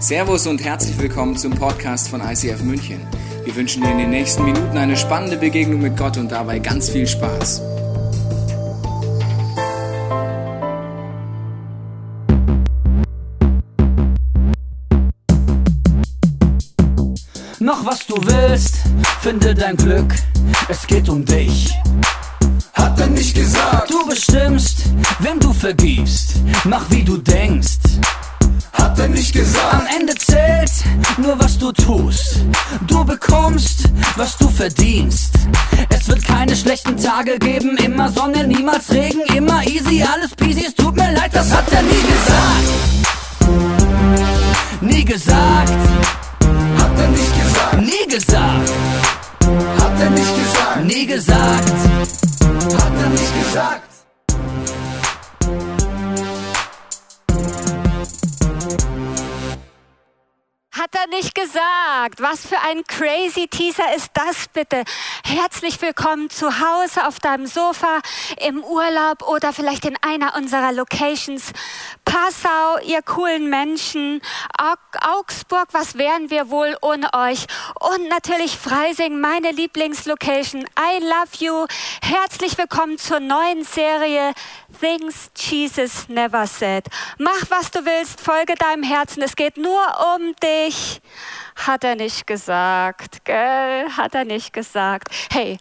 Servus und herzlich willkommen zum Podcast von ICF München. Wir wünschen dir in den nächsten Minuten eine spannende Begegnung mit Gott und dabei ganz viel Spaß. Mach was du willst, finde dein Glück, es geht um dich. Hat er nicht gesagt, Du bestimmst, wem du vergibst, mach wie du denkst. Hat er nicht Am gesagt, Ende zählt nur was du tust. Du bekommst, was du verdienst. Es wird keine schlechten Tage geben, immer Sonne, niemals Regen, immer easy, alles peasy. Es tut mir leid, das hat er nie gesagt. Nie gesagt, hat er nicht gesagt, nie gesagt, hat er nicht gesagt, nie gesagt. hat er nicht gesagt. Hat er nicht gesagt. Was für ein crazy Teaser ist das bitte? Herzlich willkommen zu Hause auf deinem Sofa, im Urlaub oder vielleicht in einer unserer Locations. Passau, ihr coolen Menschen. Au- Augsburg, was wären wir wohl ohne euch? Und natürlich Freising, meine Lieblingslocation. I love you. Herzlich willkommen zur neuen Serie Things Jesus Never Said. Mach, was du willst, folge deinem Herzen. Es geht nur um dich. Hat er nicht gesagt, gell? Hat er nicht gesagt. Hey,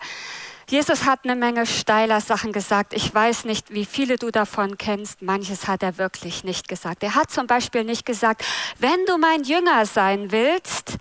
Jesus hat eine Menge steiler Sachen gesagt. Ich weiß nicht, wie viele du davon kennst. Manches hat er wirklich nicht gesagt. Er hat zum Beispiel nicht gesagt, wenn du mein Jünger sein willst,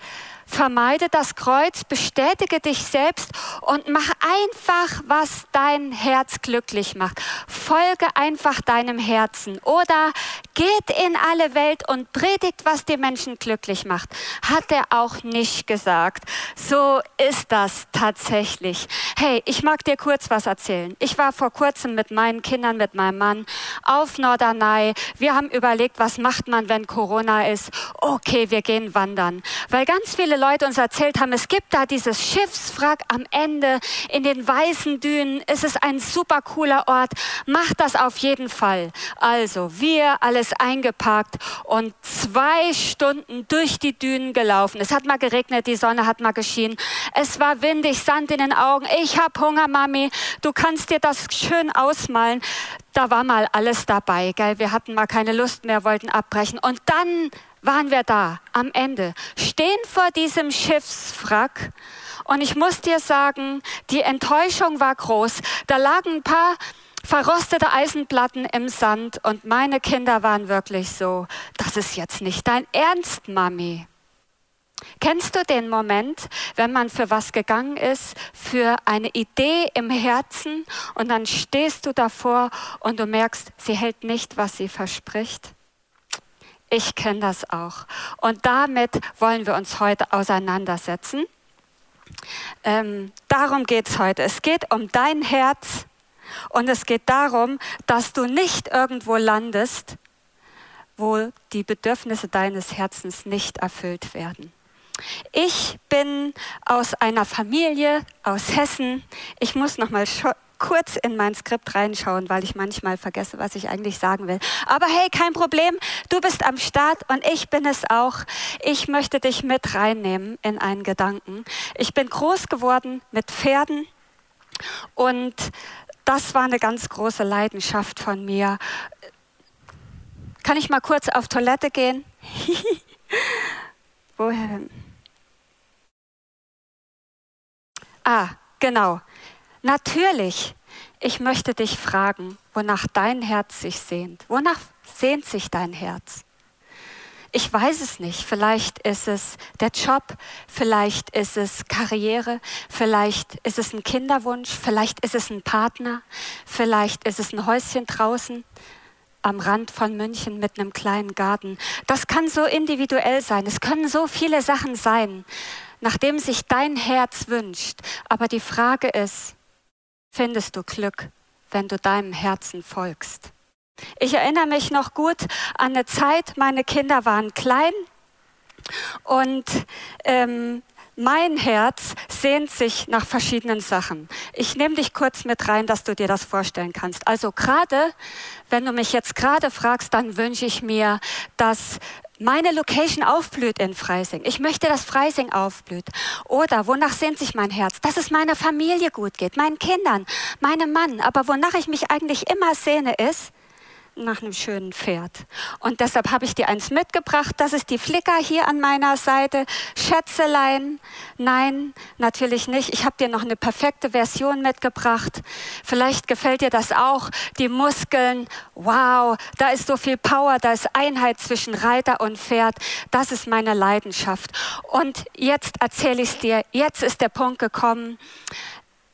vermeide das Kreuz, bestätige dich selbst und mach einfach, was dein Herz glücklich macht. Folge einfach deinem Herzen oder geht in alle Welt und predigt, was die Menschen glücklich macht. Hat er auch nicht gesagt. So ist das tatsächlich. Hey, ich mag dir kurz was erzählen. Ich war vor kurzem mit meinen Kindern, mit meinem Mann auf Norderney. Wir haben überlegt, was macht man, wenn Corona ist. Okay, wir gehen wandern. Weil ganz viele Leute uns erzählt haben, es gibt da dieses Schiffswrack am Ende in den weißen Dünen. Es ist ein super cooler Ort. Mach das auf jeden Fall. Also, wir alles eingepackt und zwei Stunden durch die Dünen gelaufen. Es hat mal geregnet, die Sonne hat mal geschienen. Es war windig, Sand in den Augen. Ich hab Hunger, Mami. Du kannst dir das schön ausmalen. Da war mal alles dabei, gell? Wir hatten mal keine Lust mehr, wollten abbrechen. Und dann waren wir da am Ende, stehen vor diesem Schiffswrack. Und ich muss dir sagen, die Enttäuschung war groß. Da lagen ein paar verrostete Eisenplatten im Sand und meine Kinder waren wirklich so, das ist jetzt nicht dein Ernst, Mami. Kennst du den Moment, wenn man für was gegangen ist, für eine Idee im Herzen und dann stehst du davor und du merkst, sie hält nicht, was sie verspricht? Ich kenne das auch. Und damit wollen wir uns heute auseinandersetzen. Ähm, darum geht es heute. Es geht um dein Herz und es geht darum, dass du nicht irgendwo landest, wo die Bedürfnisse deines Herzens nicht erfüllt werden. Ich bin aus einer Familie aus Hessen. Ich muss noch mal kurz in mein Skript reinschauen, weil ich manchmal vergesse, was ich eigentlich sagen will. Aber hey, kein Problem. Du bist am Start und ich bin es auch. Ich möchte dich mit reinnehmen in einen Gedanken. Ich bin groß geworden mit Pferden und das war eine ganz große Leidenschaft von mir. Kann ich mal kurz auf Toilette gehen? Denn? Ah, genau. Natürlich. Ich möchte dich fragen, wonach dein Herz sich sehnt. Wonach sehnt sich dein Herz? Ich weiß es nicht. Vielleicht ist es der Job, vielleicht ist es Karriere, vielleicht ist es ein Kinderwunsch, vielleicht ist es ein Partner, vielleicht ist es ein Häuschen draußen am Rand von München mit einem kleinen Garten. Das kann so individuell sein. Es können so viele Sachen sein, nachdem sich dein Herz wünscht. Aber die Frage ist, findest du Glück, wenn du deinem Herzen folgst? Ich erinnere mich noch gut an eine Zeit, meine Kinder waren klein und ähm, mein Herz sehnt sich nach verschiedenen Sachen. Ich nehme dich kurz mit rein, dass du dir das vorstellen kannst. Also gerade, wenn du mich jetzt gerade fragst, dann wünsche ich mir, dass meine Location aufblüht in Freising. Ich möchte, dass Freising aufblüht. Oder wonach sehnt sich mein Herz? Dass es meiner Familie gut geht, meinen Kindern, meinem Mann. Aber wonach ich mich eigentlich immer sehne, ist, nach einem schönen Pferd. Und deshalb habe ich dir eins mitgebracht. Das ist die Flicker hier an meiner Seite. Schätzelein. Nein, natürlich nicht. Ich habe dir noch eine perfekte Version mitgebracht. Vielleicht gefällt dir das auch. Die Muskeln. Wow, da ist so viel Power. Da ist Einheit zwischen Reiter und Pferd. Das ist meine Leidenschaft. Und jetzt erzähle ich es dir. Jetzt ist der Punkt gekommen.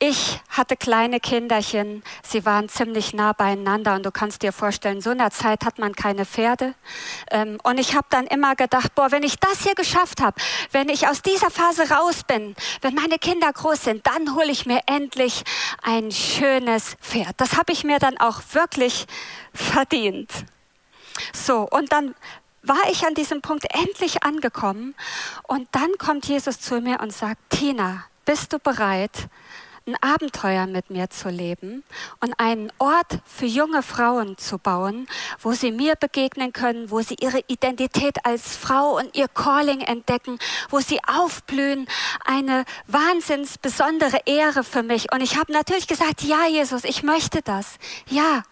Ich hatte kleine Kinderchen, sie waren ziemlich nah beieinander und du kannst dir vorstellen, so in der Zeit hat man keine Pferde. Ähm, und ich habe dann immer gedacht, boah, wenn ich das hier geschafft habe, wenn ich aus dieser Phase raus bin, wenn meine Kinder groß sind, dann hole ich mir endlich ein schönes Pferd. Das habe ich mir dann auch wirklich verdient. So, und dann war ich an diesem Punkt endlich angekommen und dann kommt Jesus zu mir und sagt, Tina, bist du bereit, ein Abenteuer mit mir zu leben und einen Ort für junge Frauen zu bauen, wo sie mir begegnen können, wo sie ihre Identität als Frau und ihr Calling entdecken, wo sie aufblühen. Eine wahnsinns besondere Ehre für mich. Und ich habe natürlich gesagt, ja, Jesus, ich möchte das. Ja,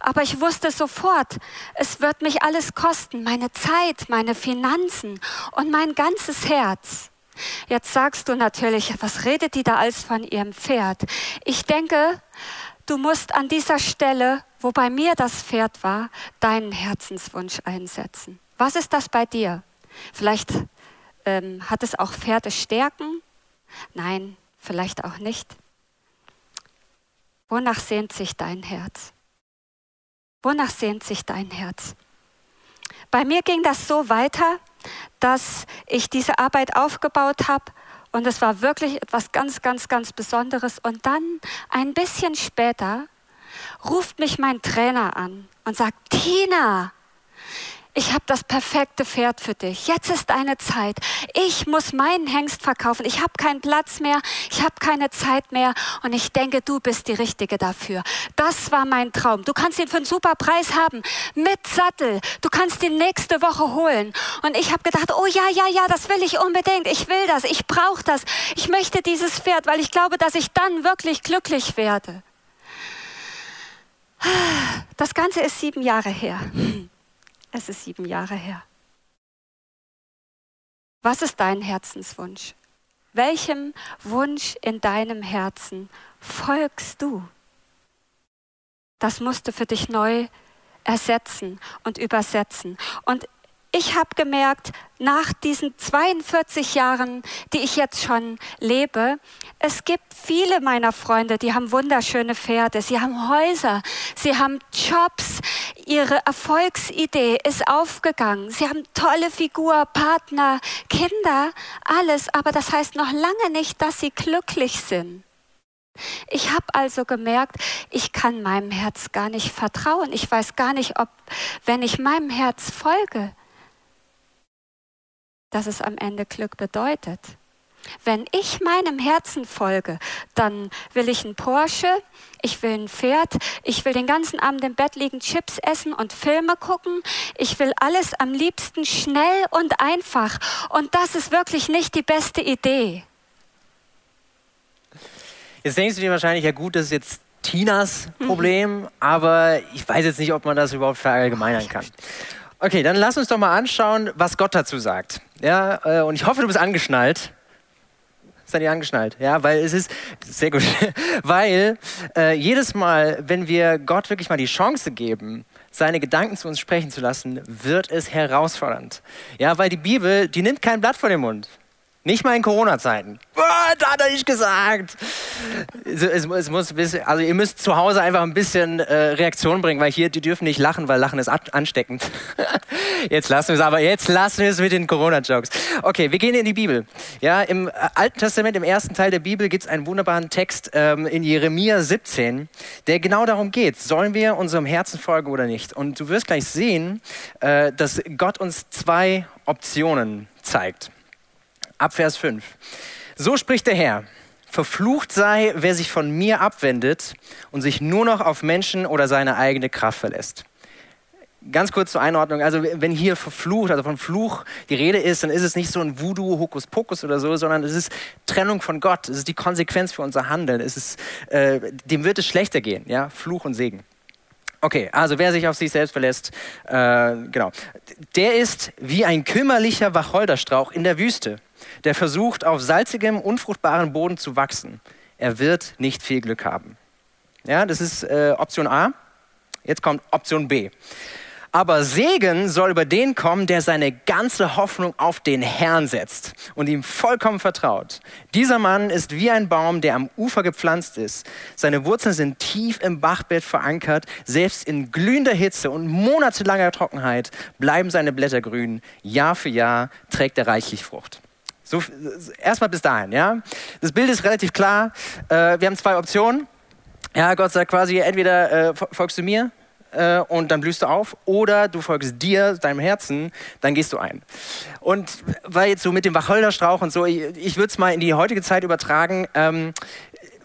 aber ich wusste sofort, es wird mich alles kosten, meine Zeit, meine Finanzen und mein ganzes Herz. Jetzt sagst du natürlich, was redet die da alles von ihrem Pferd? Ich denke, du musst an dieser Stelle, wo bei mir das Pferd war, deinen Herzenswunsch einsetzen. Was ist das bei dir? Vielleicht ähm, hat es auch Pferdestärken? Nein, vielleicht auch nicht. Wonach sehnt sich dein Herz? Wonach sehnt sich dein Herz? Bei mir ging das so weiter, dass ich diese Arbeit aufgebaut habe. Und es war wirklich etwas ganz, ganz, ganz Besonderes. Und dann, ein bisschen später, ruft mich mein Trainer an und sagt, Tina, ich habe das perfekte Pferd für dich. Jetzt ist deine Zeit. Ich muss meinen Hengst verkaufen. Ich habe keinen Platz mehr. Ich habe keine Zeit mehr. Und ich denke, du bist die Richtige dafür. Das war mein Traum. Du kannst ihn für einen super Preis haben. Mit Sattel. Du kannst ihn nächste Woche holen. Und ich habe gedacht, oh ja, ja, ja, das will ich unbedingt. Ich will das. Ich brauche das. Ich möchte dieses Pferd, weil ich glaube, dass ich dann wirklich glücklich werde. Das Ganze ist sieben Jahre her. Es ist sieben Jahre her. Was ist dein Herzenswunsch? Welchem Wunsch in deinem Herzen folgst du? Das musst du für dich neu ersetzen und übersetzen. Und ich habe gemerkt, nach diesen 42 Jahren, die ich jetzt schon lebe, es gibt viele meiner Freunde, die haben wunderschöne Pferde, sie haben Häuser, sie haben Jobs, ihre Erfolgsidee ist aufgegangen, sie haben tolle Figur, Partner, Kinder, alles, aber das heißt noch lange nicht, dass sie glücklich sind. Ich habe also gemerkt, ich kann meinem Herz gar nicht vertrauen. Ich weiß gar nicht, ob, wenn ich meinem Herz folge, dass es am Ende Glück bedeutet. Wenn ich meinem Herzen folge, dann will ich ein Porsche, ich will ein Pferd, ich will den ganzen Abend im Bett liegen, Chips essen und Filme gucken. Ich will alles am liebsten schnell und einfach. Und das ist wirklich nicht die beste Idee. Jetzt denkst du dir wahrscheinlich, ja gut, das ist jetzt Tinas Problem, mhm. aber ich weiß jetzt nicht, ob man das überhaupt verallgemeinern kann. Okay, dann lass uns doch mal anschauen, was Gott dazu sagt. Ja, äh, und ich hoffe, du bist angeschnallt. Seid ihr angeschnallt? Ja, weil es ist sehr gut, weil äh, jedes Mal, wenn wir Gott wirklich mal die Chance geben, seine Gedanken zu uns sprechen zu lassen, wird es herausfordernd. Ja, weil die Bibel, die nimmt kein Blatt vor den Mund. Nicht mal in Corona-Zeiten. Da hat er nicht gesagt. Es, es, es, muss bisschen, also ihr müsst zu Hause einfach ein bisschen äh, Reaktion bringen, weil hier, die dürfen nicht lachen, weil Lachen ist ansteckend. jetzt lassen wir es, aber jetzt lassen wir es mit den Corona-Jokes. Okay, wir gehen in die Bibel. Ja, im äh, Alten Testament, im ersten Teil der Bibel, gibt es einen wunderbaren Text ähm, in Jeremia 17, der genau darum geht. Sollen wir unserem Herzen folgen oder nicht? Und du wirst gleich sehen, äh, dass Gott uns zwei Optionen zeigt. Ab Vers 5. So spricht der Herr. Verflucht sei, wer sich von mir abwendet und sich nur noch auf Menschen oder seine eigene Kraft verlässt. Ganz kurz zur Einordnung. Also, wenn hier verflucht, also von Fluch die Rede ist, dann ist es nicht so ein Voodoo, Hokuspokus oder so, sondern es ist Trennung von Gott. Es ist die Konsequenz für unser Handeln. Es ist, äh, dem wird es schlechter gehen. Ja? Fluch und Segen. Okay, also wer sich auf sich selbst verlässt, äh, genau. Der ist wie ein kümmerlicher Wacholderstrauch in der Wüste, der versucht, auf salzigem, unfruchtbaren Boden zu wachsen. Er wird nicht viel Glück haben. Ja, das ist äh, Option A. Jetzt kommt Option B. Aber Segen soll über den kommen, der seine ganze Hoffnung auf den Herrn setzt und ihm vollkommen vertraut. Dieser Mann ist wie ein Baum, der am Ufer gepflanzt ist. Seine Wurzeln sind tief im Bachbett verankert. Selbst in glühender Hitze und monatelanger Trockenheit bleiben seine Blätter grün. Jahr für Jahr trägt er reichlich Frucht. So, erstmal bis dahin, ja. Das Bild ist relativ klar. Äh, wir haben zwei Optionen. Ja, Gott sagt quasi, entweder äh, folgst du mir äh, und dann blühst du auf oder du folgst dir, deinem Herzen, dann gehst du ein. Und weil jetzt so mit dem Wacholderstrauch und so, ich, ich würde es mal in die heutige Zeit übertragen, ähm,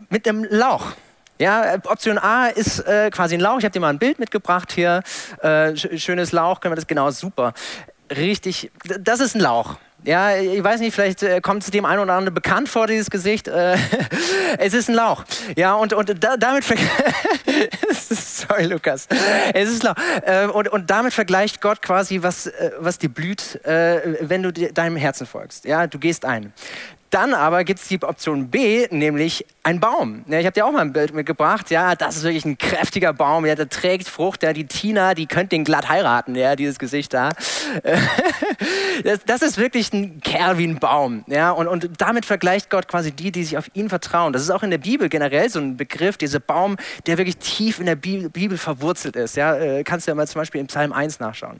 mit dem Lauch. Ja, Option A ist äh, quasi ein Lauch. Ich habe dir mal ein Bild mitgebracht hier. Äh, schönes Lauch, können wir das genau super. Richtig, das ist ein Lauch. Ja, ich weiß nicht, vielleicht äh, kommt es dem einen oder anderen bekannt vor, dieses Gesicht. Äh, es ist ein Lauch. Ja, und, und da, damit. Sorry, Lukas. Es ist Lauch. Äh, und, und damit vergleicht Gott quasi, was, was dir blüht, wenn du deinem Herzen folgst. Ja, du gehst ein. Dann aber gibt es die Option B, nämlich ein Baum. Ja, ich habe dir auch mal ein Bild mitgebracht. Ja, das ist wirklich ein kräftiger Baum. Ja, der trägt Frucht. Ja, die Tina, die könnte den glatt heiraten. Ja, dieses Gesicht da. das, das, ist wirklich ein Kerl wie ein Baum. Ja, und, und damit vergleicht Gott quasi die, die sich auf ihn vertrauen. Das ist auch in der Bibel generell so ein Begriff, dieser Baum, der wirklich tief in der Bibel, verwurzelt ist. Ja, äh, kannst du ja mal zum Beispiel im Psalm 1 nachschauen.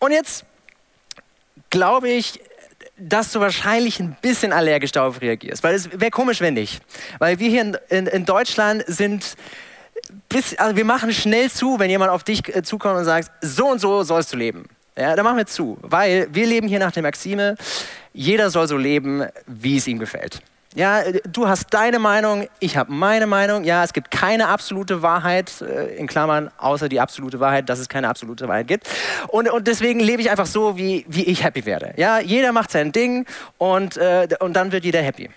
Und jetzt glaube ich, dass du wahrscheinlich ein bisschen allergisch darauf reagierst. Weil es wäre komisch, wenn nicht. Weil wir hier in, in, in Deutschland sind, bis, also wir machen schnell zu, wenn jemand auf dich äh, zukommt und sagt, so und so sollst du leben. Ja, dann machen wir zu. Weil wir leben hier nach der Maxime, jeder soll so leben, wie es ihm gefällt. Ja, du hast deine Meinung, ich habe meine Meinung. Ja, es gibt keine absolute Wahrheit, äh, in Klammern, außer die absolute Wahrheit, dass es keine absolute Wahrheit gibt. Und, und deswegen lebe ich einfach so, wie, wie ich happy werde. Ja, jeder macht sein Ding und, äh, und dann wird jeder happy.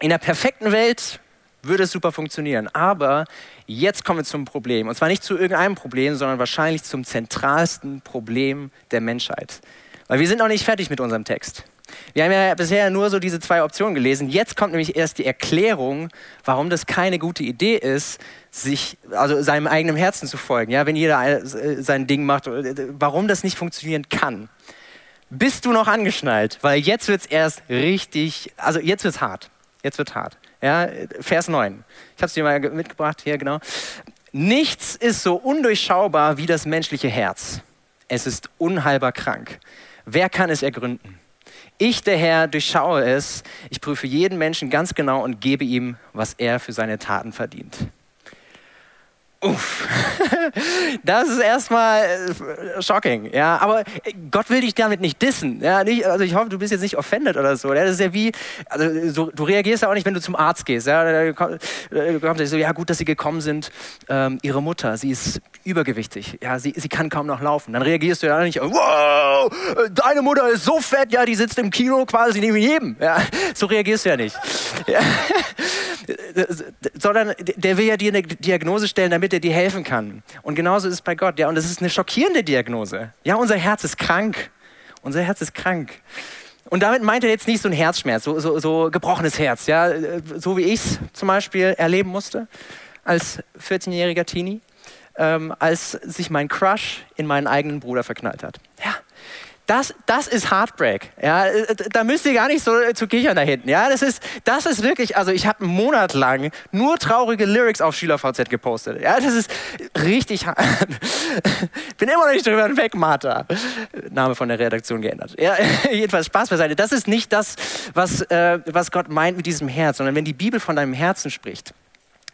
In der perfekten Welt würde es super funktionieren. Aber jetzt kommen wir zum Problem. Und zwar nicht zu irgendeinem Problem, sondern wahrscheinlich zum zentralsten Problem der Menschheit. Weil wir sind noch nicht fertig mit unserem Text. Wir haben ja bisher nur so diese zwei Optionen gelesen. Jetzt kommt nämlich erst die Erklärung, warum das keine gute Idee ist, sich, also seinem eigenen Herzen zu folgen. Ja, wenn jeder äh, sein Ding macht, äh, warum das nicht funktionieren kann. Bist du noch angeschnallt? Weil jetzt wird es erst richtig, also jetzt wird es hart. Jetzt wird hart. Ja, Vers 9. Ich habe es dir mal mitgebracht, hier genau. Nichts ist so undurchschaubar wie das menschliche Herz. Es ist unheilbar krank. Wer kann es ergründen? Ich, der Herr, durchschaue es. Ich prüfe jeden Menschen ganz genau und gebe ihm, was er für seine Taten verdient. Uff, das ist erstmal äh, shocking, ja. Aber Gott will dich damit nicht dissen, ja. Nicht, also ich hoffe, du bist jetzt nicht offended oder so. Das ist ja wie, also so, du reagierst ja auch nicht, wenn du zum Arzt gehst, ja. Kommt, kommt so, ja gut, dass sie gekommen sind. Ähm, ihre Mutter, sie ist übergewichtig, ja. Sie, sie kann kaum noch laufen. Dann reagierst du ja nicht, wow, deine Mutter ist so fett, ja, die sitzt im Kino quasi neben jedem, ja. So reagierst du ja nicht. Ja. Sondern der will ja dir eine Diagnose stellen, damit er dir helfen kann. Und genauso ist es bei Gott. Ja, und das ist eine schockierende Diagnose. Ja, unser Herz ist krank. Unser Herz ist krank. Und damit meint er jetzt nicht so ein Herzschmerz, so, so, so gebrochenes Herz, ja, so wie ich es zum Beispiel erleben musste als 14-jähriger Teenie, ähm, als sich mein Crush in meinen eigenen Bruder verknallt hat. Ja, das, das ist Heartbreak. Ja, da müsst ihr gar nicht so zu kichern da hinten. Ja, das ist, das ist wirklich, also ich habe einen Monat lang nur traurige Lyrics auf SchülerVZ gepostet. Ja, das ist richtig hart. Bin immer noch nicht drüber hinweg, Martha. Name von der Redaktion geändert. Ja, jedenfalls Spaß beiseite. Das ist nicht das, was, äh, was Gott meint mit diesem Herz, sondern wenn die Bibel von deinem Herzen spricht,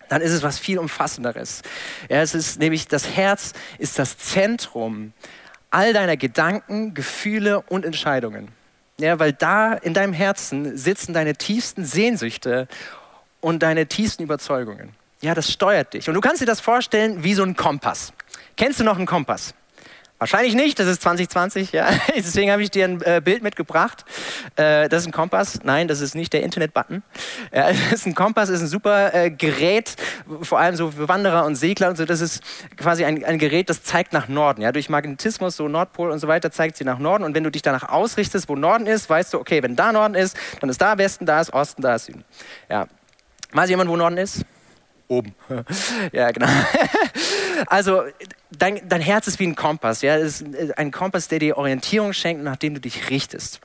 dann ist es was viel umfassenderes. Ja, es ist nämlich das Herz ist das Zentrum all deiner Gedanken, Gefühle und Entscheidungen. Ja, weil da in deinem Herzen sitzen deine tiefsten Sehnsüchte und deine tiefsten Überzeugungen. Ja, das steuert dich. Und du kannst dir das vorstellen wie so ein Kompass. Kennst du noch einen Kompass? Wahrscheinlich nicht, das ist 2020, ja. Deswegen habe ich dir ein äh, Bild mitgebracht. Äh, das ist ein Kompass. Nein, das ist nicht der Internet-Button. Ja, das ist ein Kompass, ist ein super äh, Gerät, vor allem so für Wanderer und Segler und so. Das ist quasi ein, ein Gerät, das zeigt nach Norden. Ja, durch Magnetismus, so Nordpol und so weiter, zeigt sie nach Norden. Und wenn du dich danach ausrichtest, wo Norden ist, weißt du, okay, wenn da Norden ist, dann ist da Westen, da ist Osten, da ist Süden. Ja. Weiß jemand, wo Norden ist? Oben. ja, genau. also dein, dein, Herz ist wie ein Kompass. Ja? Es ist äh, ein Kompass, der dir Orientierung schenkt, nach dem du dich richtest.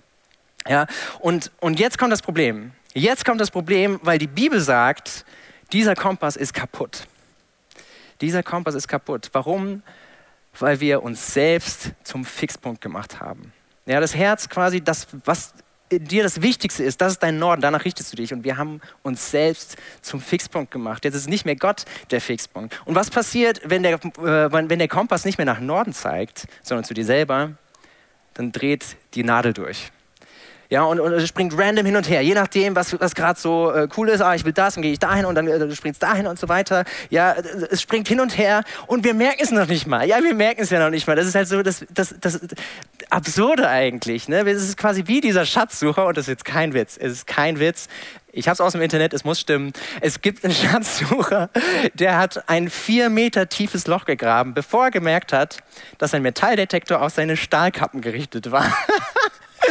Ja? Und, und jetzt kommt das Problem. Jetzt kommt das Problem, weil die Bibel sagt, dieser Kompass ist kaputt. Dieser Kompass ist kaputt. Warum? Weil wir uns selbst zum Fixpunkt gemacht haben. Ja, das Herz quasi, das, was dir das Wichtigste ist, das ist dein Norden, danach richtest du dich. Und wir haben uns selbst zum Fixpunkt gemacht. Jetzt ist nicht mehr Gott der Fixpunkt. Und was passiert, wenn der, äh, wenn der Kompass nicht mehr nach Norden zeigt, sondern zu dir selber? Dann dreht die Nadel durch. Ja, und, und es springt random hin und her, je nachdem, was, was gerade so äh, cool ist. Ah, ich will das, dann gehe ich dahin und dann äh, springt dahin und so weiter. Ja, es springt hin und her und wir merken es noch nicht mal. Ja, wir merken es ja noch nicht mal. Das ist halt so das, das, das Absurde eigentlich. Ne? Es ist quasi wie dieser Schatzsucher und das ist jetzt kein Witz. Es ist kein Witz. Ich habe es aus dem Internet, es muss stimmen. Es gibt einen Schatzsucher, der hat ein vier Meter tiefes Loch gegraben, bevor er gemerkt hat, dass ein Metalldetektor auf seine Stahlkappen gerichtet war.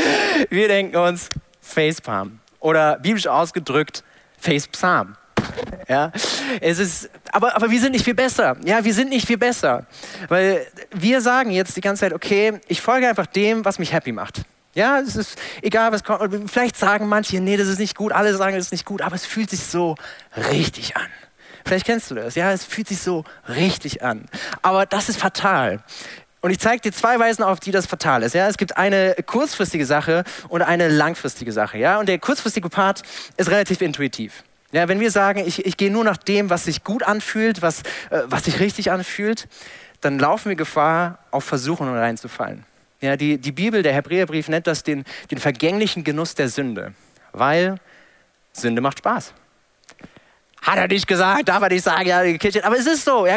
Wir denken uns Facepalm oder biblisch ausgedrückt Facepalm. Ja, es ist, aber, aber wir sind nicht viel besser. Ja, wir sind nicht viel besser. Weil wir sagen jetzt die ganze Zeit, okay, ich folge einfach dem, was mich happy macht. Ja, es ist egal, was kommt. Vielleicht sagen manche, nee, das ist nicht gut. Alle sagen, das ist nicht gut, aber es fühlt sich so richtig an. Vielleicht kennst du das. Ja, es fühlt sich so richtig an. Aber das ist fatal. Und ich zeige dir zwei Weisen auf, die das fatal ist. Ja? Es gibt eine kurzfristige Sache und eine langfristige Sache. Ja? Und der kurzfristige Part ist relativ intuitiv. Ja, wenn wir sagen, ich, ich gehe nur nach dem, was sich gut anfühlt, was, äh, was sich richtig anfühlt, dann laufen wir Gefahr, auf Versuchungen reinzufallen. Ja, die, die Bibel, der Hebräerbrief nennt das den, den vergänglichen Genuss der Sünde, weil Sünde macht Spaß. Hat er nicht gesagt, darf er nicht sagen, ja, Kirche. Aber es ist so, ja,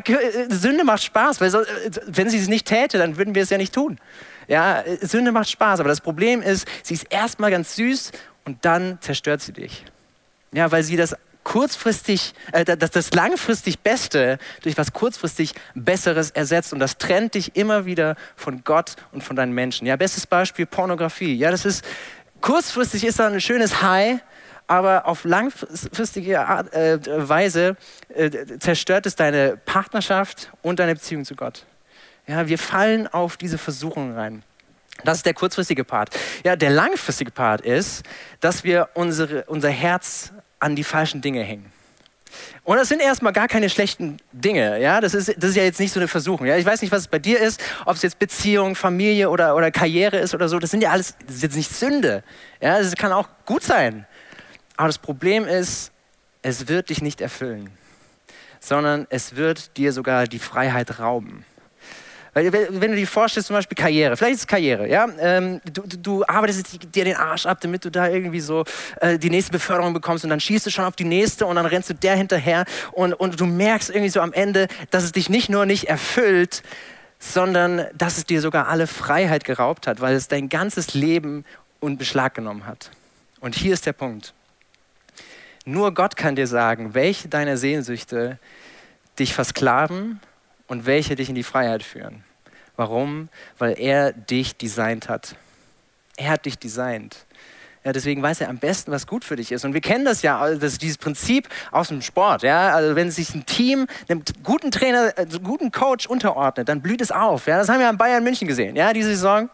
Sünde macht Spaß, weil so, wenn sie es nicht täte, dann würden wir es ja nicht tun. Ja, Sünde macht Spaß, aber das Problem ist, sie ist erstmal ganz süß und dann zerstört sie dich. Ja, weil sie das kurzfristig, äh, das, das langfristig Beste durch was kurzfristig Besseres ersetzt und das trennt dich immer wieder von Gott und von deinen Menschen. Ja, bestes Beispiel Pornografie. Ja, das ist kurzfristig ist da ein schönes High, aber auf langfristige Art, äh, Weise äh, zerstört es deine Partnerschaft und deine Beziehung zu Gott. Ja, wir fallen auf diese Versuchungen rein. Das ist der kurzfristige Part. Ja, der langfristige Part ist, dass wir unsere, unser Herz an die falschen Dinge hängen. Und das sind erstmal gar keine schlechten Dinge. Ja? Das, ist, das ist ja jetzt nicht so eine Versuchung. Ja? Ich weiß nicht, was es bei dir ist, ob es jetzt Beziehung, Familie oder, oder Karriere ist oder so. Das sind ja alles, das ist jetzt nicht Sünde. Ja? Kann auch gut sein. Aber das Problem ist, es wird dich nicht erfüllen, sondern es wird dir sogar die Freiheit rauben. Weil, wenn du dir vorstellst, zum Beispiel Karriere, vielleicht ist es Karriere, ja, ähm, du, du, arbeitest dir den Arsch ab, damit du da irgendwie so äh, die nächste Beförderung bekommst und dann schießt du schon auf die nächste und dann rennst du der hinterher und, und du merkst irgendwie so am Ende, dass es dich nicht nur nicht erfüllt, sondern dass es dir sogar alle Freiheit geraubt hat, weil es dein ganzes Leben in Beschlag genommen hat. Und hier ist der Punkt. Nur Gott kann dir sagen, welche deiner Sehnsüchte dich versklaven und welche dich in die Freiheit führen. Warum? Weil er dich designt hat. Er hat dich designt. Ja, deswegen weiß er am besten, was gut für dich ist. Und wir kennen das ja, also das dieses Prinzip aus dem Sport. Ja? Also wenn sich ein Team einem guten Trainer, einem äh, guten Coach unterordnet, dann blüht es auf. Ja? Das haben wir an Bayern München gesehen. Ja? Diese Saison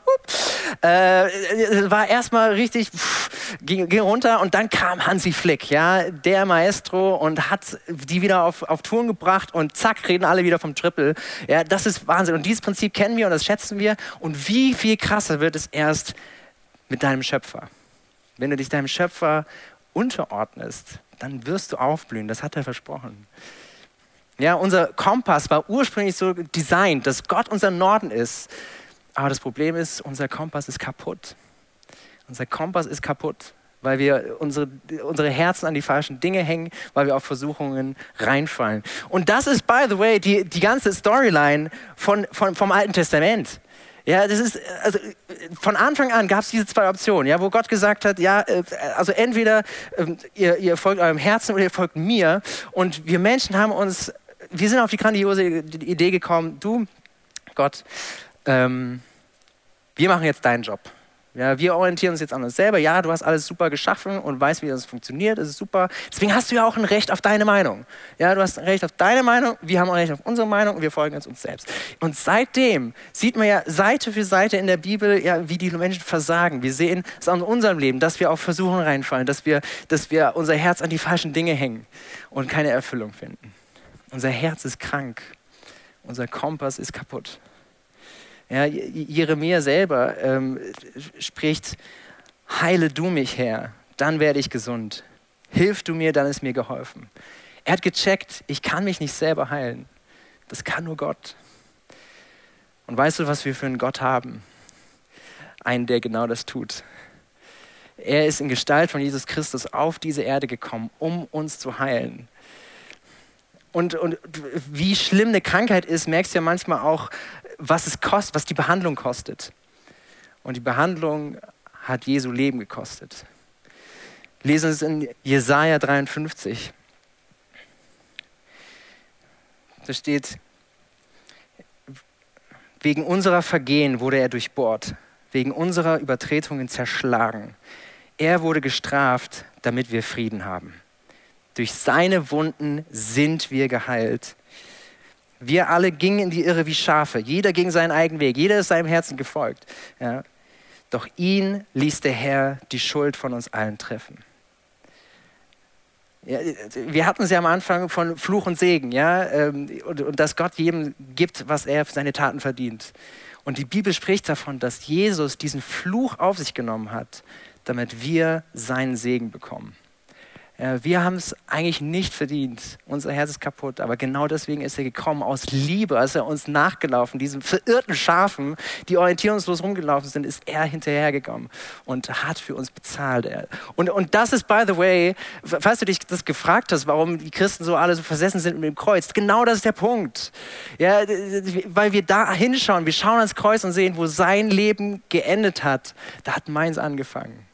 äh, war erstmal richtig, pff, ging, ging, runter und dann kam Hansi Flick, ja? der Maestro, und hat die wieder auf, auf Touren gebracht und zack, reden alle wieder vom Triple. Ja? Das ist Wahnsinn. Und dieses Prinzip kennen wir und das schätzen wir. Und wie viel krasser wird es erst mit deinem Schöpfer? Wenn du dich deinem Schöpfer unterordnest, dann wirst du aufblühen. Das hat er versprochen. Ja, unser Kompass war ursprünglich so designt, dass Gott unser Norden ist. Aber das Problem ist, unser Kompass ist kaputt. Unser Kompass ist kaputt, weil wir unsere, unsere Herzen an die falschen Dinge hängen, weil wir auf Versuchungen reinfallen. Und das ist, by the way, die, die ganze Storyline von, von, vom Alten Testament. Ja, das ist, also von Anfang an gab es diese zwei Optionen, ja, wo Gott gesagt hat, ja, äh, also entweder ähm, ihr, ihr folgt eurem Herzen oder ihr folgt mir. Und wir Menschen haben uns, wir sind auf die grandiose Idee gekommen, du, Gott, ähm, wir machen jetzt deinen Job. Ja, wir orientieren uns jetzt an uns selber. Ja, du hast alles super geschaffen und weißt, wie das funktioniert. Das ist super. Deswegen hast du ja auch ein Recht auf deine Meinung. Ja, du hast ein Recht auf deine Meinung. Wir haben ein Recht auf unsere Meinung und wir folgen jetzt uns selbst. Und seitdem sieht man ja Seite für Seite in der Bibel, ja, wie die Menschen versagen. Wir sehen es an unserem Leben, dass wir auf Versuchungen reinfallen, dass wir, dass wir unser Herz an die falschen Dinge hängen und keine Erfüllung finden. Unser Herz ist krank. Unser Kompass ist kaputt. Ja, Jeremia selber ähm, spricht, heile du mich, Herr, dann werde ich gesund. Hilf du mir, dann ist mir geholfen. Er hat gecheckt, ich kann mich nicht selber heilen. Das kann nur Gott. Und weißt du, was wir für einen Gott haben? Einen, der genau das tut. Er ist in Gestalt von Jesus Christus auf diese Erde gekommen, um uns zu heilen. Und, und wie schlimm eine Krankheit ist, merkst du ja manchmal auch was es kostet, was die Behandlung kostet. Und die Behandlung hat Jesu Leben gekostet. Lesen es in Jesaja 53. Da steht, wegen unserer Vergehen wurde er durchbohrt, wegen unserer Übertretungen zerschlagen. Er wurde gestraft, damit wir Frieden haben. Durch seine Wunden sind wir geheilt. Wir alle gingen in die Irre wie Schafe. Jeder ging seinen eigenen Weg. Jeder ist seinem Herzen gefolgt. Ja. Doch ihn ließ der Herr die Schuld von uns allen treffen. Ja, wir hatten es ja am Anfang von Fluch und Segen, ja, ähm, und, und dass Gott jedem gibt, was er für seine Taten verdient. Und die Bibel spricht davon, dass Jesus diesen Fluch auf sich genommen hat, damit wir seinen Segen bekommen. Äh, wir haben es eigentlich nicht verdient. Unser Herz ist kaputt. Aber genau deswegen ist er gekommen, aus Liebe, als er uns nachgelaufen, diesen verirrten Schafen, die orientierungslos rumgelaufen sind, ist er hinterhergekommen und hat für uns bezahlt. Und, und das ist, by the way, falls du dich das gefragt hast, warum die Christen so alle so versessen sind mit dem Kreuz, genau das ist der Punkt. Ja, weil wir da hinschauen, wir schauen ans Kreuz und sehen, wo sein Leben geendet hat. Da hat meins angefangen.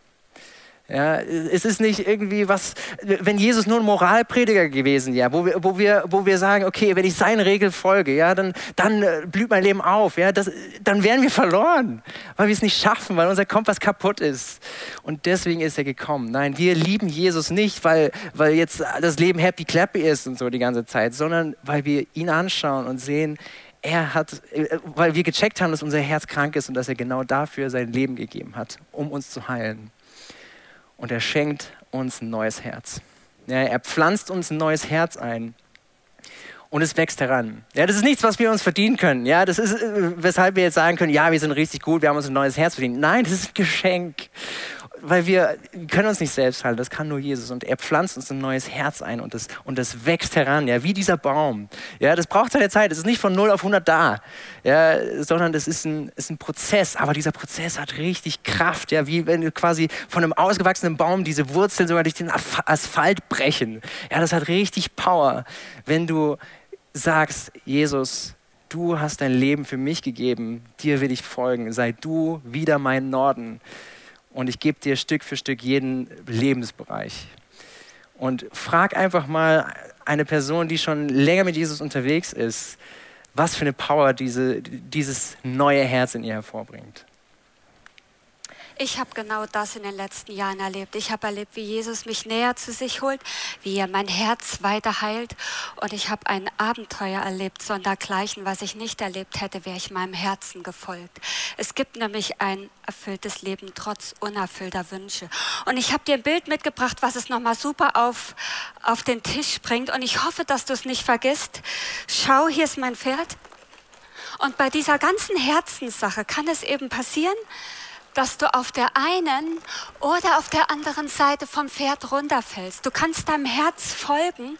Ja, es ist nicht irgendwie was, wenn Jesus nur ein Moralprediger gewesen wäre, wo wir, wo wir, wo wir sagen, okay, wenn ich seinen Regeln folge, ja, dann, dann äh, blüht mein Leben auf, ja, das, dann wären wir verloren, weil wir es nicht schaffen, weil unser Kompass kaputt ist. Und deswegen ist er gekommen. Nein, wir lieben Jesus nicht, weil, weil jetzt das Leben happy clappy ist und so die ganze Zeit, sondern weil wir ihn anschauen und sehen, er hat, äh, weil wir gecheckt haben, dass unser Herz krank ist und dass er genau dafür sein Leben gegeben hat, um uns zu heilen und er schenkt uns ein neues Herz. Ja, er pflanzt uns ein neues Herz ein und es wächst heran. Ja, das ist nichts, was wir uns verdienen können. Ja, das ist, äh, weshalb wir jetzt sagen können, ja, wir sind richtig gut, wir haben uns ein neues Herz verdient. Nein, das ist ein Geschenk weil wir können uns nicht selbst halten, das kann nur Jesus. Und er pflanzt uns ein neues Herz ein und das, und das wächst heran, ja, wie dieser Baum. Ja, das braucht seine Zeit, es ist nicht von 0 auf 100 da, ja, sondern das ist ein, ist ein Prozess. Aber dieser Prozess hat richtig Kraft, ja, wie wenn quasi von einem ausgewachsenen Baum diese Wurzeln sogar durch den Asphalt brechen. Ja, das hat richtig Power, wenn du sagst, Jesus, du hast dein Leben für mich gegeben, dir will ich folgen, sei du wieder mein Norden und ich gebe dir Stück für Stück jeden Lebensbereich. Und frag einfach mal eine Person, die schon länger mit Jesus unterwegs ist, was für eine Power diese, dieses neue Herz in ihr hervorbringt. Ich habe genau das in den letzten Jahren erlebt. Ich habe erlebt, wie Jesus mich näher zu sich holt, wie er mein Herz weiter heilt. Und ich habe ein Abenteuer erlebt, sondergleichen, was ich nicht erlebt hätte, wäre ich meinem Herzen gefolgt. Es gibt nämlich ein erfülltes Leben trotz unerfüllter Wünsche. Und ich habe dir ein Bild mitgebracht, was es nochmal super auf, auf den Tisch bringt. Und ich hoffe, dass du es nicht vergisst. Schau, hier ist mein Pferd. Und bei dieser ganzen Herzenssache kann es eben passieren, dass du auf der einen oder auf der anderen Seite vom Pferd runterfällst. Du kannst deinem Herz folgen.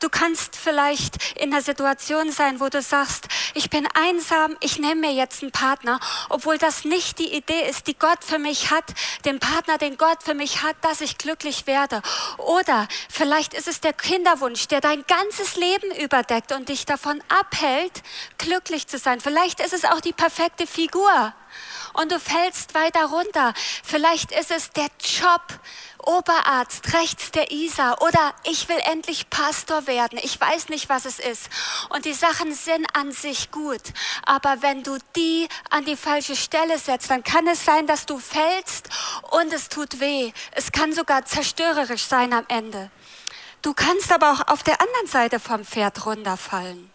Du kannst vielleicht in der Situation sein, wo du sagst, ich bin einsam, ich nehme mir jetzt einen Partner, obwohl das nicht die Idee ist, die Gott für mich hat, den Partner, den Gott für mich hat, dass ich glücklich werde. Oder vielleicht ist es der Kinderwunsch, der dein ganzes Leben überdeckt und dich davon abhält, glücklich zu sein. Vielleicht ist es auch die perfekte Figur und du fällst weiter runter. Vielleicht ist es der Job, Oberarzt rechts der Isar oder ich will endlich Pastor werden. Ich weiß nicht, was es ist. Und die Sachen sind an sich gut. Aber wenn du die an die falsche Stelle setzt, dann kann es sein, dass du fällst und es tut weh. Es kann sogar zerstörerisch sein am Ende. Du kannst aber auch auf der anderen Seite vom Pferd runterfallen.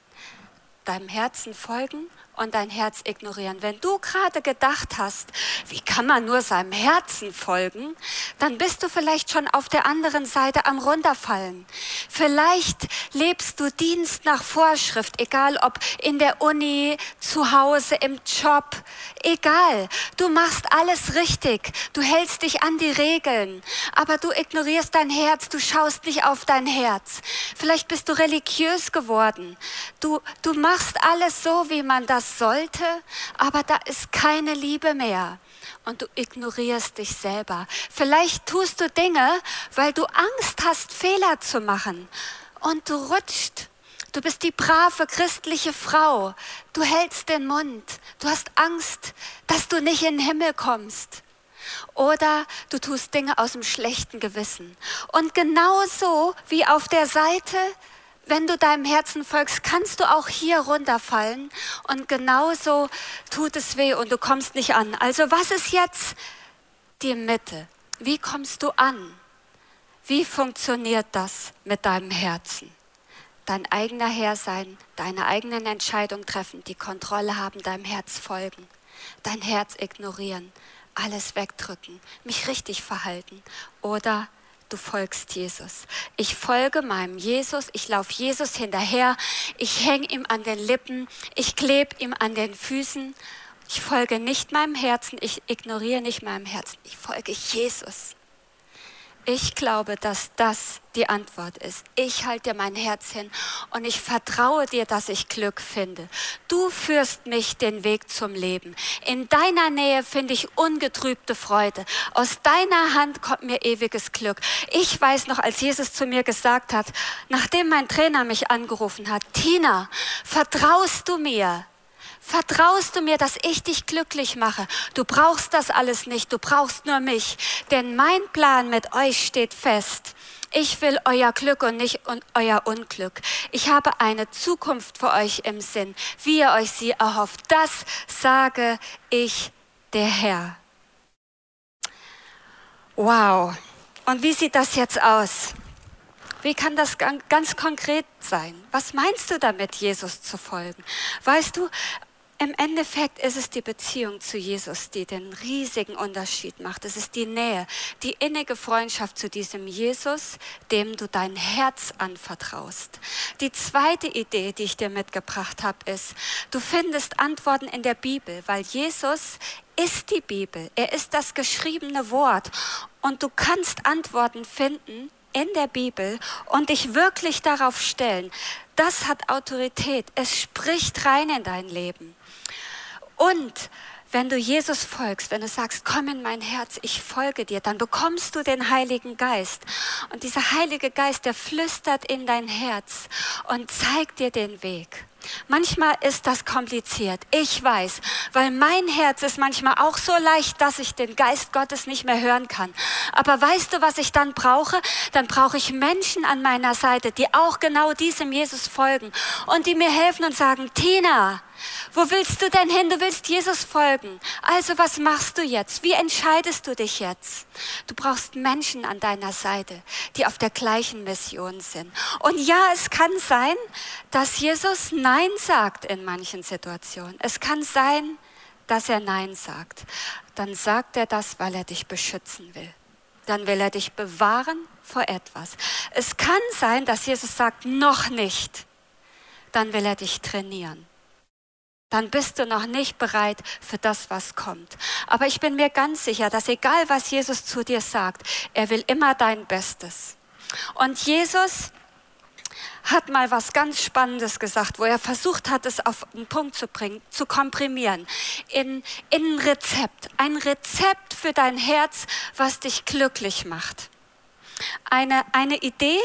Deinem Herzen folgen und dein Herz ignorieren. Wenn du gerade gedacht hast, wie kann man nur seinem Herzen folgen, dann bist du vielleicht schon auf der anderen Seite am runterfallen. Vielleicht lebst du Dienst nach Vorschrift, egal ob in der Uni, zu Hause, im Job, egal. Du machst alles richtig. Du hältst dich an die Regeln, aber du ignorierst dein Herz, du schaust nicht auf dein Herz. Vielleicht bist du religiös geworden. Du, du machst alles so, wie man das sollte, aber da ist keine Liebe mehr und du ignorierst dich selber. Vielleicht tust du Dinge, weil du Angst hast, Fehler zu machen und du rutscht. Du bist die brave christliche Frau. Du hältst den Mund. Du hast Angst, dass du nicht in den Himmel kommst. Oder du tust Dinge aus dem schlechten Gewissen. Und genauso wie auf der Seite wenn du deinem Herzen folgst, kannst du auch hier runterfallen und genauso tut es weh und du kommst nicht an. Also was ist jetzt die Mitte? Wie kommst du an? Wie funktioniert das mit deinem Herzen? Dein eigener Herr sein, deine eigenen Entscheidungen treffen, die Kontrolle haben, deinem Herz folgen, dein Herz ignorieren, alles wegdrücken, mich richtig verhalten oder du folgst Jesus. Ich folge meinem Jesus, ich laufe Jesus hinterher, ich hänge ihm an den Lippen, ich klebe ihm an den Füßen. Ich folge nicht meinem Herzen, ich ignoriere nicht meinem Herzen, ich folge Jesus. Ich glaube, dass das die Antwort ist. Ich halte dir mein Herz hin und ich vertraue dir, dass ich Glück finde. Du führst mich den Weg zum Leben. In deiner Nähe finde ich ungetrübte Freude. Aus deiner Hand kommt mir ewiges Glück. Ich weiß noch, als Jesus zu mir gesagt hat, nachdem mein Trainer mich angerufen hat, Tina, vertraust du mir? Vertraust du mir, dass ich dich glücklich mache? Du brauchst das alles nicht, du brauchst nur mich. Denn mein Plan mit euch steht fest. Ich will euer Glück und nicht euer Unglück. Ich habe eine Zukunft für euch im Sinn, wie ihr euch sie erhofft. Das sage ich der Herr. Wow. Und wie sieht das jetzt aus? Wie kann das ganz konkret sein? Was meinst du damit, Jesus zu folgen? Weißt du, im Endeffekt ist es die Beziehung zu Jesus, die den riesigen Unterschied macht. Es ist die Nähe, die innige Freundschaft zu diesem Jesus, dem du dein Herz anvertraust. Die zweite Idee, die ich dir mitgebracht habe, ist, du findest Antworten in der Bibel, weil Jesus ist die Bibel. Er ist das geschriebene Wort. Und du kannst Antworten finden in der Bibel und dich wirklich darauf stellen. Das hat Autorität. Es spricht rein in dein Leben. Und wenn du Jesus folgst, wenn du sagst, komm in mein Herz, ich folge dir, dann bekommst du den Heiligen Geist. Und dieser Heilige Geist, der flüstert in dein Herz und zeigt dir den Weg. Manchmal ist das kompliziert. Ich weiß, weil mein Herz ist manchmal auch so leicht, dass ich den Geist Gottes nicht mehr hören kann. Aber weißt du, was ich dann brauche? Dann brauche ich Menschen an meiner Seite, die auch genau diesem Jesus folgen und die mir helfen und sagen, Tina, wo willst du denn hin? Du willst Jesus folgen. Also was machst du jetzt? Wie entscheidest du dich jetzt? Du brauchst Menschen an deiner Seite, die auf der gleichen Mission sind. Und ja, es kann sein, dass Jesus Nein sagt in manchen Situationen. Es kann sein, dass er Nein sagt. Dann sagt er das, weil er dich beschützen will. Dann will er dich bewahren vor etwas. Es kann sein, dass Jesus sagt, noch nicht. Dann will er dich trainieren. Dann bist du noch nicht bereit für das, was kommt. Aber ich bin mir ganz sicher, dass egal was Jesus zu dir sagt, er will immer dein Bestes. Und Jesus hat mal was ganz Spannendes gesagt, wo er versucht hat, es auf den Punkt zu bringen, zu komprimieren. In, in ein Rezept. Ein Rezept für dein Herz, was dich glücklich macht. Eine, eine Idee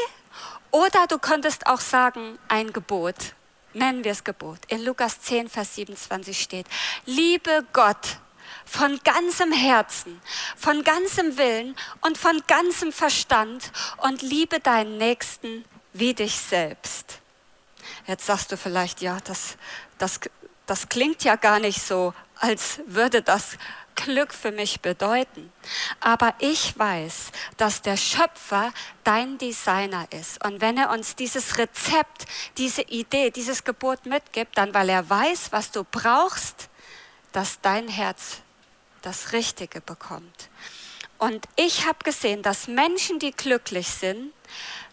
oder du könntest auch sagen, ein Gebot. Nennen wir es Gebot. In Lukas 10, Vers 27 steht, liebe Gott von ganzem Herzen, von ganzem Willen und von ganzem Verstand und liebe deinen Nächsten wie dich selbst. Jetzt sagst du vielleicht, ja, das, das, das klingt ja gar nicht so, als würde das Glück für mich bedeuten. Aber ich weiß, dass der Schöpfer dein Designer ist. Und wenn er uns dieses Rezept, diese Idee, dieses Gebot mitgibt, dann weil er weiß, was du brauchst, dass dein Herz das Richtige bekommt. Und ich habe gesehen, dass Menschen, die glücklich sind,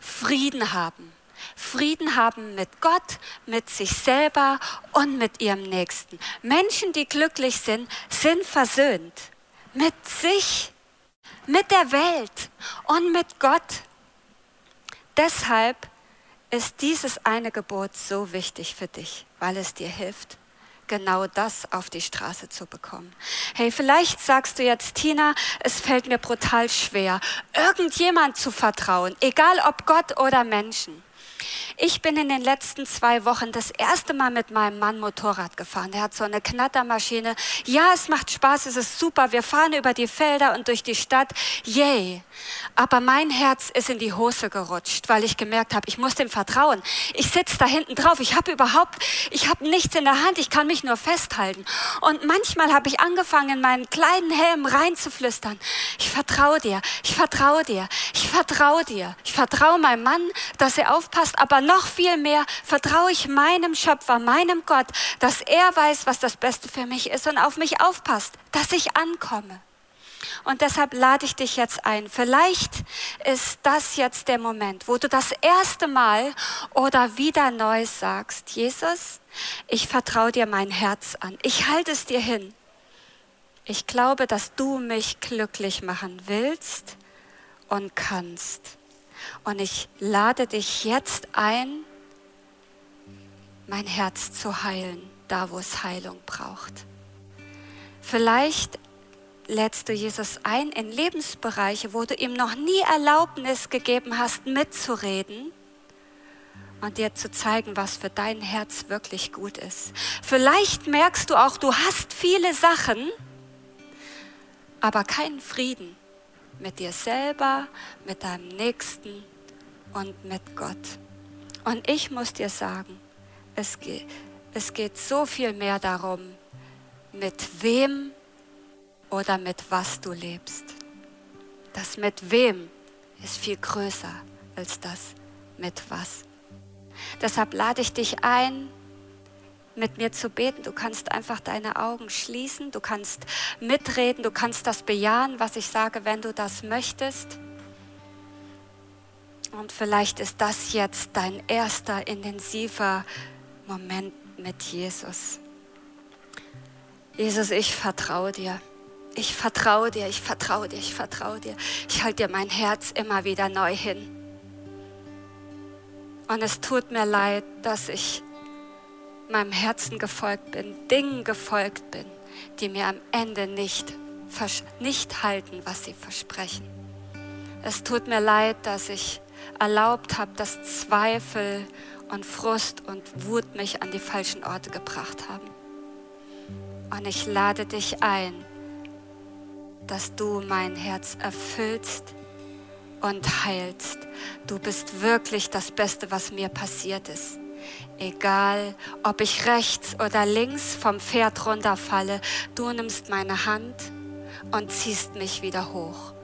Frieden haben. Frieden haben mit Gott, mit sich selber und mit ihrem Nächsten. Menschen, die glücklich sind, sind versöhnt mit sich, mit der Welt und mit Gott. Deshalb ist dieses eine Gebot so wichtig für dich, weil es dir hilft, genau das auf die Straße zu bekommen. Hey, vielleicht sagst du jetzt, Tina, es fällt mir brutal schwer, irgendjemand zu vertrauen, egal ob Gott oder Menschen. Ich bin in den letzten zwei Wochen das erste Mal mit meinem Mann Motorrad gefahren. Der hat so eine Knattermaschine. Ja, es macht Spaß, es ist super. Wir fahren über die Felder und durch die Stadt. Yay. Aber mein Herz ist in die Hose gerutscht, weil ich gemerkt habe, ich muss dem vertrauen. Ich sitze da hinten drauf. Ich habe überhaupt, ich habe nichts in der Hand. Ich kann mich nur festhalten. Und manchmal habe ich angefangen, in meinen kleinen Helm reinzuflüstern. Ich vertraue dir. Ich vertraue dir. Ich vertraue dir. Ich vertraue meinem Mann, dass er aufpasst. Aber noch viel mehr vertraue ich meinem Schöpfer, meinem Gott, dass er weiß, was das Beste für mich ist und auf mich aufpasst, dass ich ankomme. Und deshalb lade ich dich jetzt ein. Vielleicht ist das jetzt der Moment, wo du das erste Mal oder wieder neu sagst, Jesus, ich vertraue dir mein Herz an. Ich halte es dir hin. Ich glaube, dass du mich glücklich machen willst und kannst. Und ich lade dich jetzt ein, mein Herz zu heilen, da wo es Heilung braucht. Vielleicht lädst du Jesus ein in Lebensbereiche, wo du ihm noch nie Erlaubnis gegeben hast, mitzureden und dir zu zeigen, was für dein Herz wirklich gut ist. Vielleicht merkst du auch, du hast viele Sachen, aber keinen Frieden mit dir selber, mit deinem Nächsten und mit Gott. Und ich muss dir sagen, es geht, es geht so viel mehr darum, mit wem oder mit was du lebst. Das mit wem ist viel größer als das mit was. Deshalb lade ich dich ein, mit mir zu beten. Du kannst einfach deine Augen schließen, du kannst mitreden, du kannst das bejahen, was ich sage, wenn du das möchtest. Und vielleicht ist das jetzt dein erster intensiver Moment mit Jesus. Jesus, ich vertraue dir. Ich vertraue dir, ich vertraue dir, ich vertraue dir. Ich halte dir mein Herz immer wieder neu hin. Und es tut mir leid, dass ich meinem Herzen gefolgt bin, Dingen gefolgt bin, die mir am Ende nicht, nicht halten, was sie versprechen. Es tut mir leid, dass ich erlaubt habe, dass Zweifel und Frust und Wut mich an die falschen Orte gebracht haben. Und ich lade dich ein, dass du mein Herz erfüllst und heilst. Du bist wirklich das Beste, was mir passiert ist. Egal, ob ich rechts oder links vom Pferd runterfalle, du nimmst meine Hand und ziehst mich wieder hoch.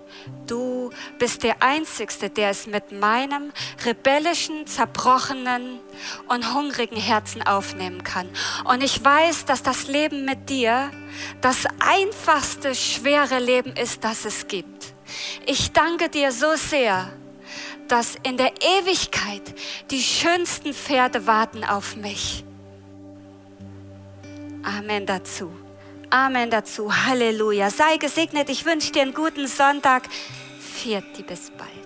Du bist der Einzige, der es mit meinem rebellischen, zerbrochenen und hungrigen Herzen aufnehmen kann. Und ich weiß, dass das Leben mit dir das einfachste, schwere Leben ist, das es gibt. Ich danke dir so sehr, dass in der Ewigkeit die schönsten Pferde warten auf mich. Amen dazu. Amen dazu. Halleluja. Sei gesegnet. Ich wünsche dir einen guten Sonntag. Vierti, bis bald.